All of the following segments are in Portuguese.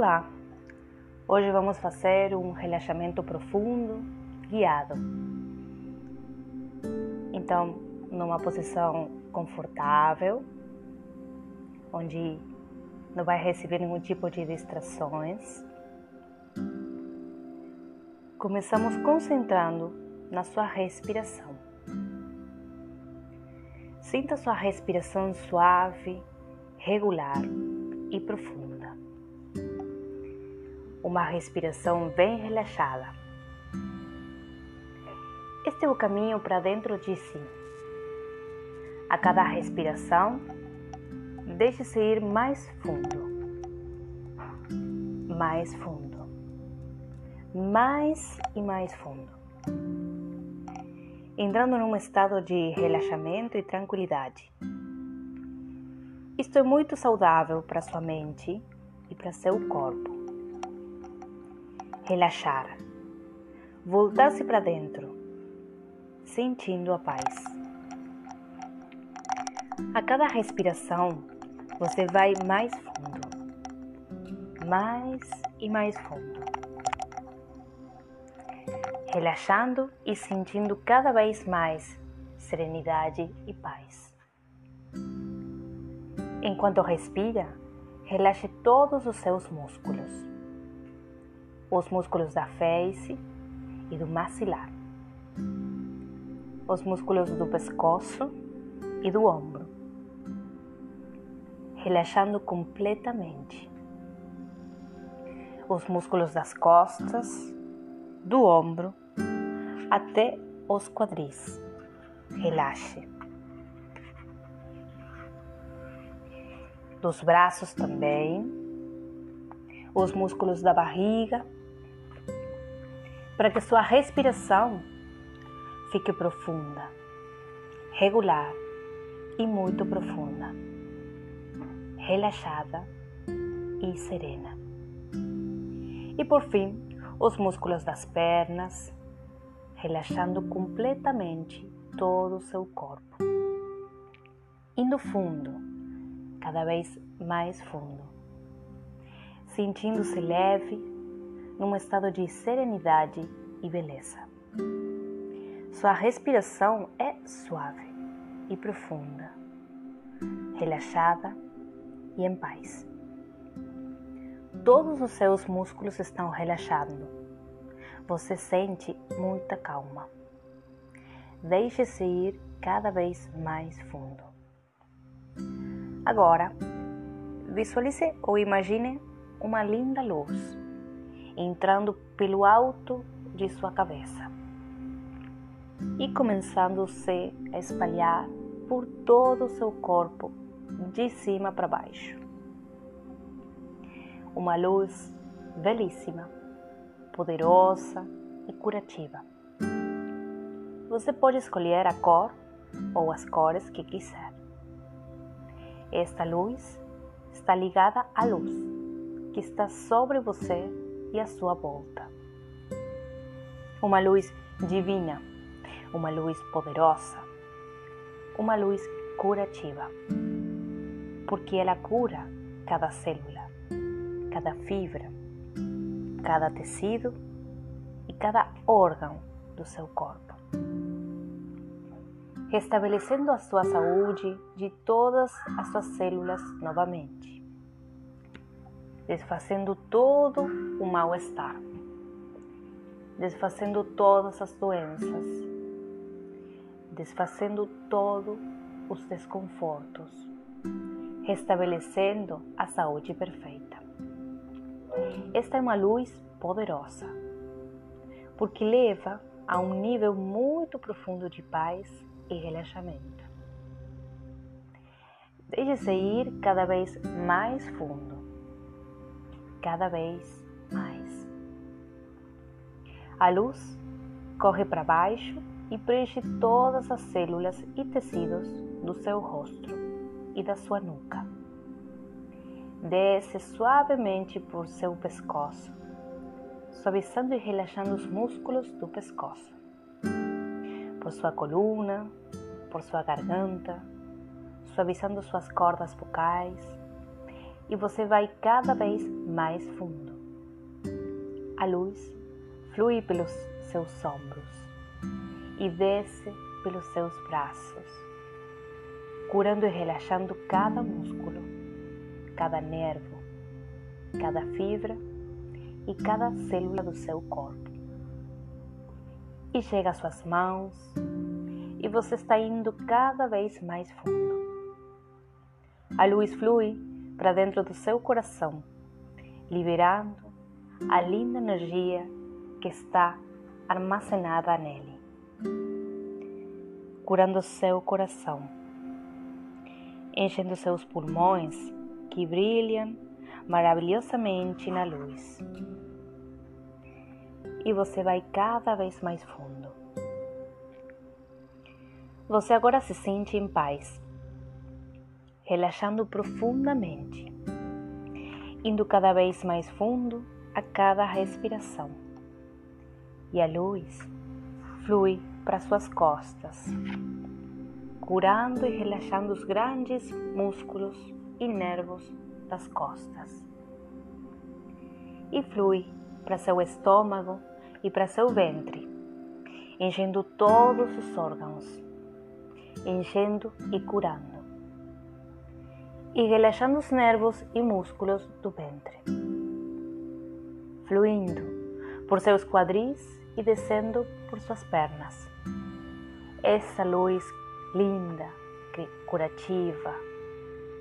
Olá! Hoje vamos fazer um relaxamento profundo, guiado. Então, numa posição confortável, onde não vai receber nenhum tipo de distrações. Começamos concentrando na sua respiração. Sinta sua respiração suave, regular e profunda. Uma respiração bem relaxada. Este é o caminho para dentro de si. A cada respiração, deixe-se ir mais fundo, mais fundo, mais e mais fundo, entrando num estado de relaxamento e tranquilidade. Isto é muito saudável para sua mente e para seu corpo. Relaxar, voltar-se para dentro, sentindo a paz. A cada respiração, você vai mais fundo, mais e mais fundo, relaxando e sentindo cada vez mais serenidade e paz. Enquanto respira, relaxe todos os seus músculos. Os músculos da face e do maxilar. Os músculos do pescoço e do ombro. Relaxando completamente. Os músculos das costas, do ombro até os quadris. Relaxe. dos braços também, os músculos da barriga, para que sua respiração fique profunda, regular e muito profunda, relaxada e serena. E por fim, os músculos das pernas, relaxando completamente todo o seu corpo. No fundo, cada vez mais fundo, sentindo-se leve, num estado de serenidade e beleza. Sua respiração é suave e profunda, relaxada e em paz. Todos os seus músculos estão relaxando. Você sente muita calma. Deixe-se ir cada vez mais fundo. Agora, visualize ou imagine uma linda luz entrando pelo alto de sua cabeça e começando-se a espalhar por todo o seu corpo, de cima para baixo. Uma luz belíssima, poderosa e curativa. Você pode escolher a cor ou as cores que quiser. Esta luz está ligada à luz que está sobre você e à sua volta. Uma luz divina, uma luz poderosa, uma luz curativa, porque ela cura cada célula, cada fibra, cada tecido e cada órgão do seu corpo. Restabelecendo a sua saúde de todas as suas células novamente, desfazendo todo o mal-estar, desfazendo todas as doenças, desfazendo todos os desconfortos, restabelecendo a saúde perfeita. Esta é uma luz poderosa, porque leva a um nível muito profundo de paz e relaxamento. Deixe-se ir cada vez mais fundo, cada vez mais. A luz corre para baixo e preenche todas as células e tecidos do seu rosto e da sua nuca. Desce suavemente por seu pescoço, suavizando e relaxando os músculos do pescoço por sua coluna, por sua garganta, suavizando suas cordas vocais e você vai cada vez mais fundo. A luz flui pelos seus ombros e desce pelos seus braços, curando e relaxando cada músculo, cada nervo, cada fibra e cada célula do seu corpo. E chega às suas mãos e você está indo cada vez mais fundo. A luz flui para dentro do seu coração, liberando a linda energia que está armazenada nele, curando seu coração, enchendo seus pulmões que brilham maravilhosamente na luz. E você vai cada vez mais fundo. Você agora se sente em paz, relaxando profundamente, indo cada vez mais fundo a cada respiração. E a luz flui para suas costas, curando e relaxando os grandes músculos e nervos das costas. E flui para seu estômago e para seu ventre, enchendo todos os órgãos, enchendo e curando, e relaxando os nervos e músculos do ventre, fluindo por seus quadris e descendo por suas pernas. Essa luz linda, curativa,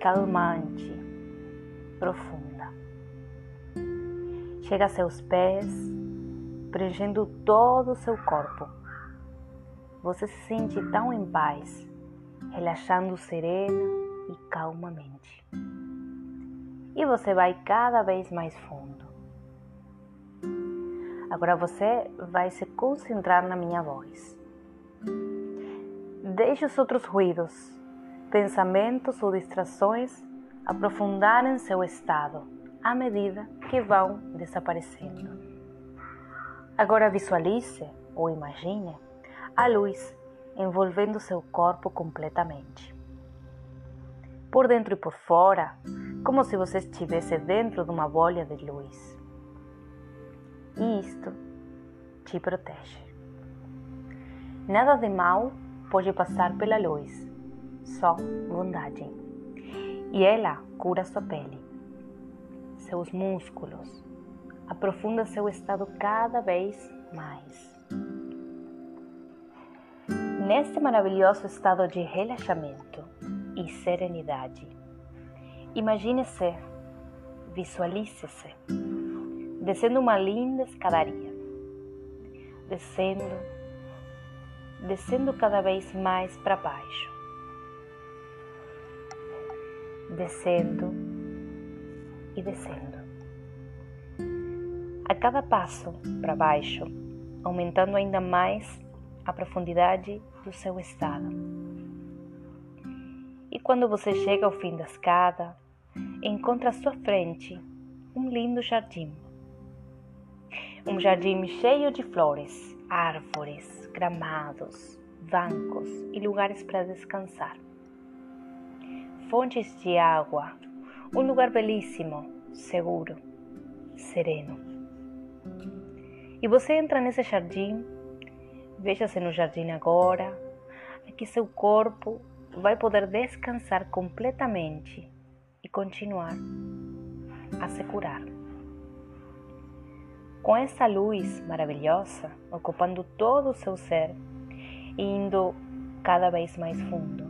calmante, profunda. Chega a seus pés, preenchendo todo o seu corpo. Você se sente tão em paz, relaxando serena e calmamente. E você vai cada vez mais fundo. Agora você vai se concentrar na minha voz. Deixe os outros ruídos, pensamentos ou distrações aprofundarem seu estado à medida que vão desaparecendo. Agora visualize ou imagine a luz envolvendo seu corpo completamente. Por dentro e por fora, como se você estivesse dentro de uma bolha de luz. E isto te protege. Nada de mal pode passar pela luz, só bondade. E ela cura sua pele, seus músculos, aprofunda seu estado cada vez mais. Neste maravilhoso estado de relaxamento e serenidade, imagine-se, visualize-se descendo uma linda escadaria, descendo, descendo cada vez mais para baixo, descendo e descendo. A cada passo para baixo, aumentando ainda mais a profundidade do seu estado. Quando você chega ao fim da escada, encontra à sua frente um lindo jardim um jardim cheio de flores, árvores, gramados, bancos e lugares para descansar. Fontes de água, um lugar belíssimo, seguro, sereno. E você entra nesse jardim, veja-se no jardim agora, aqui seu corpo vai poder descansar completamente e continuar a se curar com essa luz maravilhosa ocupando todo o seu ser e indo cada vez mais fundo.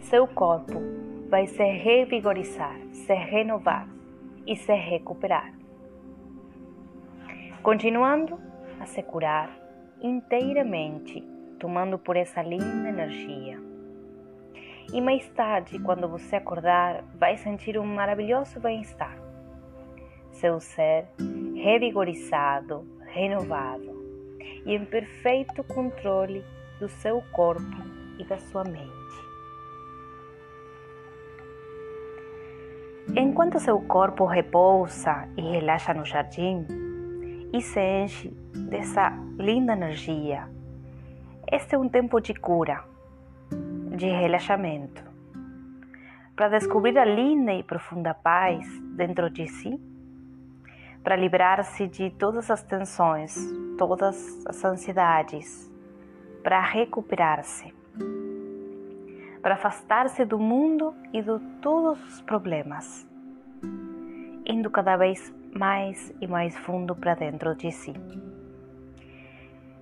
Seu corpo vai se revigorizar, se renovar e se recuperar. Continuando a se curar inteiramente, tomando por essa linda energia. E mais tarde, quando você acordar, vai sentir um maravilhoso bem-estar. Seu ser revigorizado, renovado e em perfeito controle do seu corpo e da sua mente. Enquanto seu corpo repousa e relaxa no jardim e se enche dessa linda energia, este é um tempo de cura, de relaxamento. para descobrir a linda e profunda paz dentro de si, para livrar-se de todas as tensões, todas as ansiedades, para recuperar-se, para afastar-se do mundo e de todos os problemas, indo cada vez mais e mais fundo para dentro de si,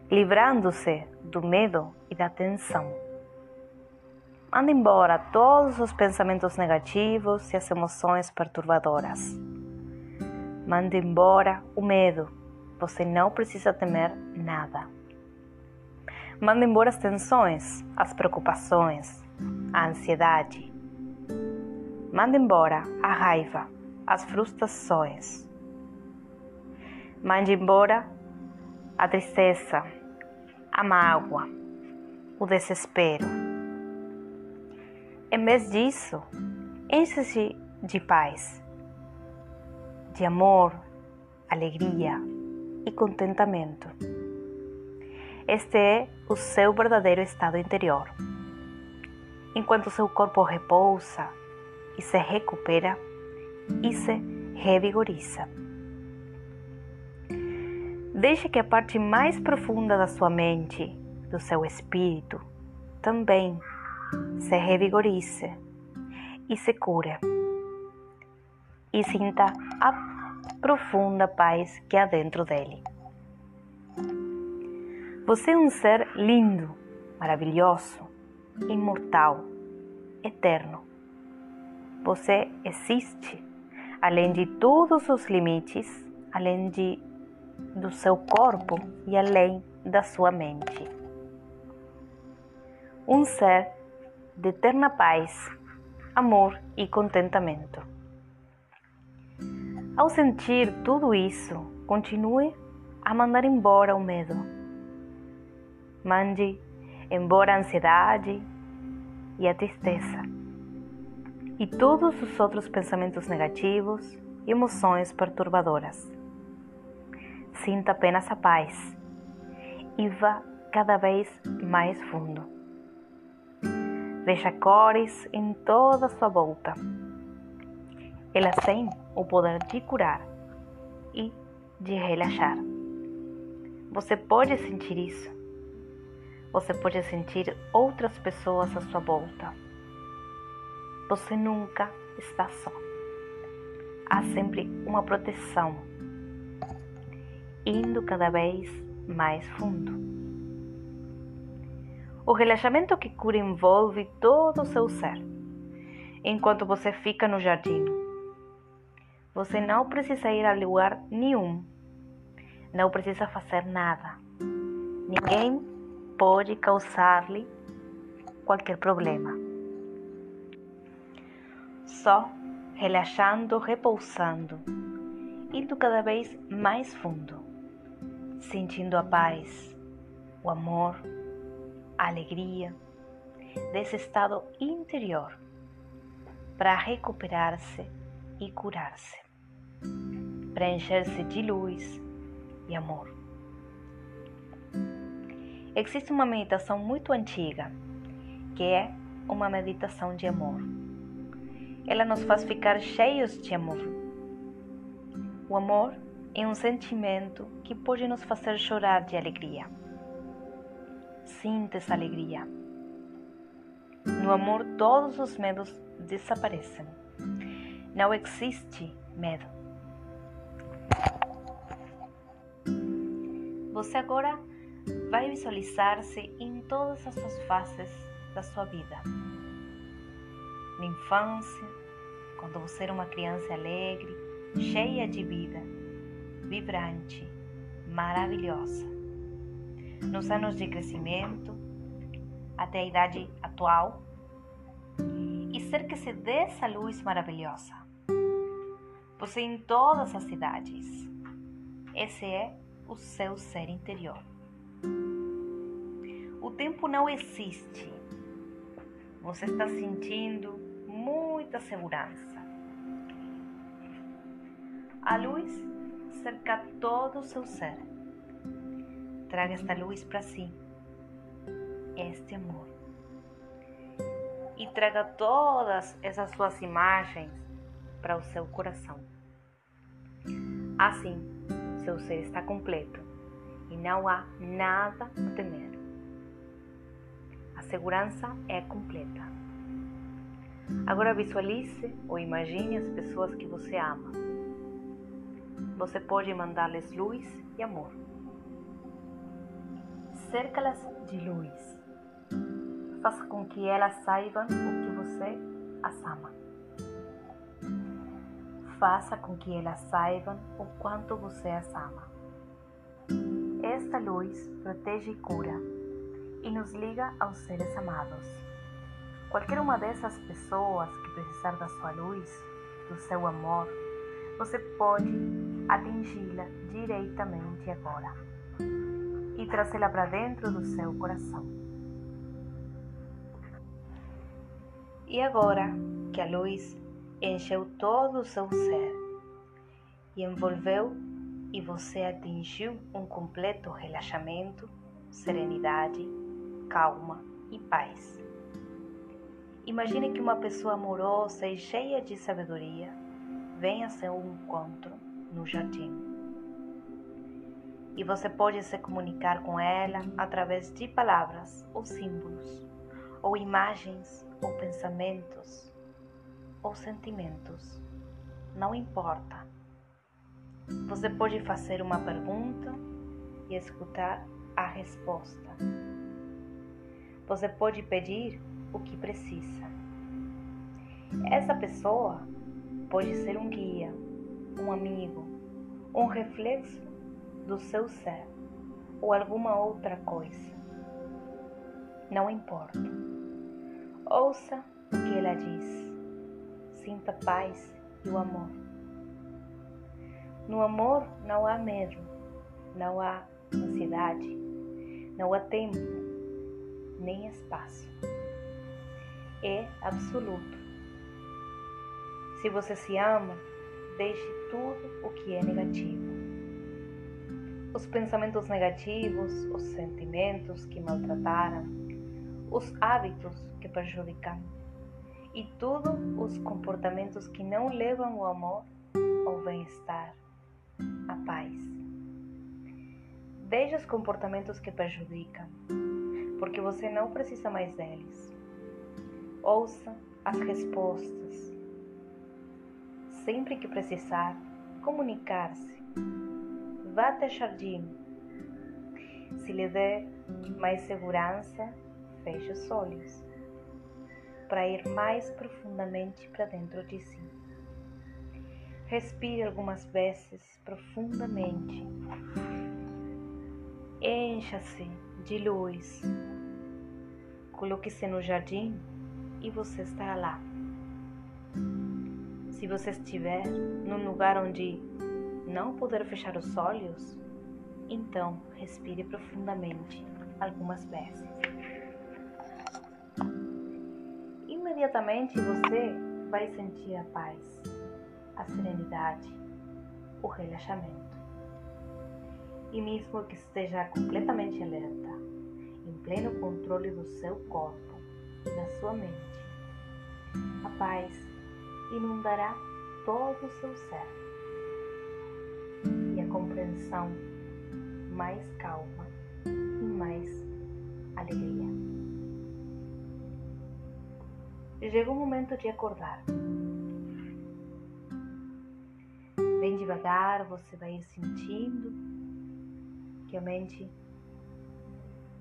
livrando-se do medo e da tensão Manda embora todos os pensamentos negativos e as emoções perturbadoras. Manda embora o medo. Você não precisa temer nada. Manda embora as tensões, as preocupações, a ansiedade. Manda embora a raiva, as frustrações. Mande embora a tristeza, a mágoa, o desespero em vez disso, enche-se de paz, de amor, alegria e contentamento. Este é o seu verdadeiro estado interior. Enquanto seu corpo repousa e se recupera e se revigoriza. Deixe que a parte mais profunda da sua mente, do seu espírito, também se revigorice e se cure. E sinta a profunda paz que há dentro dele. Você é um ser lindo, maravilhoso, imortal, eterno. Você existe além de todos os limites, além de, do seu corpo e além da sua mente. Um ser de eterna paz, amor e contentamento. Ao sentir tudo isso, continue a mandar embora o medo. Mande embora a ansiedade e a tristeza e todos os outros pensamentos negativos e emoções perturbadoras. Sinta apenas a paz e vá cada vez mais fundo. Veja cores em toda sua volta. Elas têm o poder de curar e de relaxar. Você pode sentir isso. Você pode sentir outras pessoas à sua volta. Você nunca está só. Há sempre uma proteção, indo cada vez mais fundo. O relaxamento que cura envolve todo o seu ser. Enquanto você fica no jardim, você não precisa ir a lugar nenhum. Não precisa fazer nada. Ninguém pode causar-lhe qualquer problema. Só relaxando, repousando, indo cada vez mais fundo, sentindo a paz, o amor, alegria desse estado interior para recuperar-se e curar-se, para encher-se de luz e amor. Existe uma meditação muito antiga que é uma meditação de amor. Ela nos faz ficar cheios de amor. O amor é um sentimento que pode nos fazer chorar de alegria Sinta essa alegria. No amor, todos os medos desaparecem. Não existe medo. Você agora vai visualizar-se em todas as suas fases da sua vida. Na infância, quando você era uma criança alegre, cheia de vida, vibrante, maravilhosa nos anos de crescimento até a idade atual e cerque-se dessa luz maravilhosa. Você em todas as idades. Esse é o seu ser interior. O tempo não existe. Você está sentindo muita segurança. A luz cerca todo o seu ser Traga esta luz para si, este amor. e traga todas essas suas imagens para o seu coração. Assim, seu ser está completo e não há nada a temer. A segurança é completa. Agora visualize ou imagine as pessoas que você ama. Você pode mandar-lhes luz e amor. Cerca-las de luz. Faça com que elas saibam o que você as ama. Faça com que elas saibam o quanto você as ama. Esta luz protege e cura e nos liga aos seres amados. Qualquer uma dessas pessoas que precisar da sua luz, do seu amor, você pode atingi-la diretamente agora e trazê-la para dentro do seu coração. E agora que a luz encheu todo o seu ser e envolveu e você atingiu um completo relaxamento, serenidade, calma e paz. Imagine que uma pessoa amorosa e cheia de sabedoria venha a seu encontro no jardim. E você pode se comunicar com ela através de palavras ou símbolos, ou imagens, ou pensamentos, ou sentimentos. Não importa. Você pode fazer uma pergunta e escutar a resposta. Você pode pedir o que precisa. Essa pessoa pode ser um guia, um amigo, um reflexo do seu ser ou alguma outra coisa. Não importa. Ouça o que ela diz. Sinta paz e o amor. No amor não há medo, não há ansiedade, não há tempo, nem espaço. É absoluto. Se você se ama, deixe tudo o que é negativo. Os pensamentos negativos, os sentimentos que maltrataram, os hábitos que prejudicam e todos os comportamentos que não levam ao amor, ao bem-estar, à paz. Deixe os comportamentos que prejudicam, porque você não precisa mais deles. Ouça as respostas sempre que precisar, comunicar-se. Vá até jardim. Se lhe der mais segurança, feche os olhos para ir mais profundamente para dentro de si. Respire algumas vezes profundamente. Encha-se de luz. Coloque-se no jardim e você estará lá. Se você estiver num lugar onde não puder fechar os olhos, então respire profundamente algumas vezes. Imediatamente você vai sentir a paz, a serenidade, o relaxamento. E mesmo que esteja completamente alerta, em pleno controle do seu corpo e da sua mente, a paz inundará todo o seu ser. Compreensão mais calma e mais alegria. Chega o momento de acordar. Bem devagar, você vai sentindo que a mente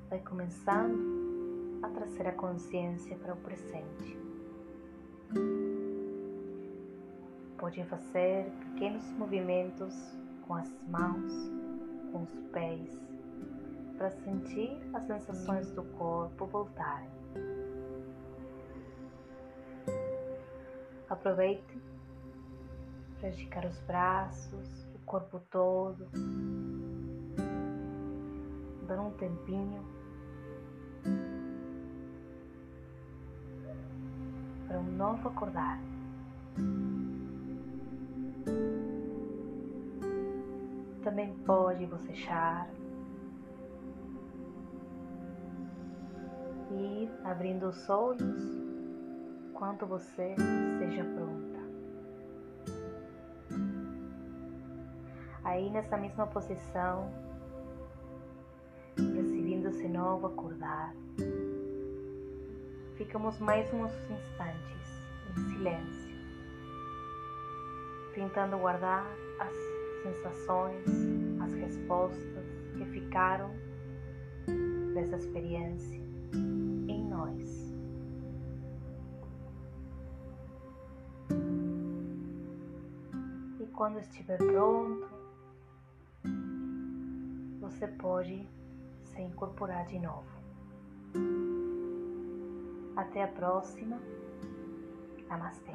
vai começando a trazer a consciência para o presente. Pode fazer pequenos movimentos com as mãos, com os pés, para sentir as sensações do corpo voltarem. Aproveite para esticar os braços, o corpo todo, dar um tempinho para um novo acordar. Também pode bocechar e abrindo os olhos quanto você esteja pronta. Aí nessa mesma posição, decidindo se novo acordar, ficamos mais uns instantes em silêncio, tentando guardar as sensações, as respostas que ficaram dessa experiência em nós. E quando estiver pronto, você pode se incorporar de novo. Até a próxima. Namastê.